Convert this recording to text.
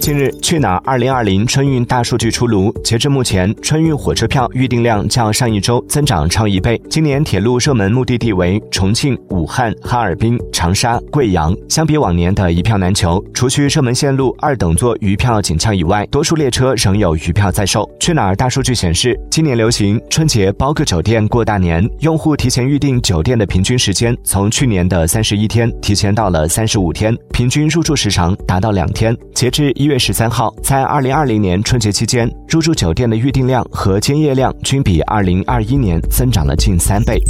近日，去哪儿二零二零春运大数据出炉。截至目前，春运火车票预订量较上一周增长超一倍。今年铁路热门目的地为重庆、武汉、哈尔滨、长沙、贵阳。相比往年的一票难求，除去热门线路二等座余票紧俏以外，多数列车仍有余票在售。去哪儿大数据显示，今年流行春节包个酒店过大年，用户提前预订酒店的平均时间从去年的三十一天提前到了三十五天，平均入住时长达到两天。截至一月。十三号，在二零二零年春节期间，入住酒店的预订量和间夜量均比二零二一年增长了近三倍。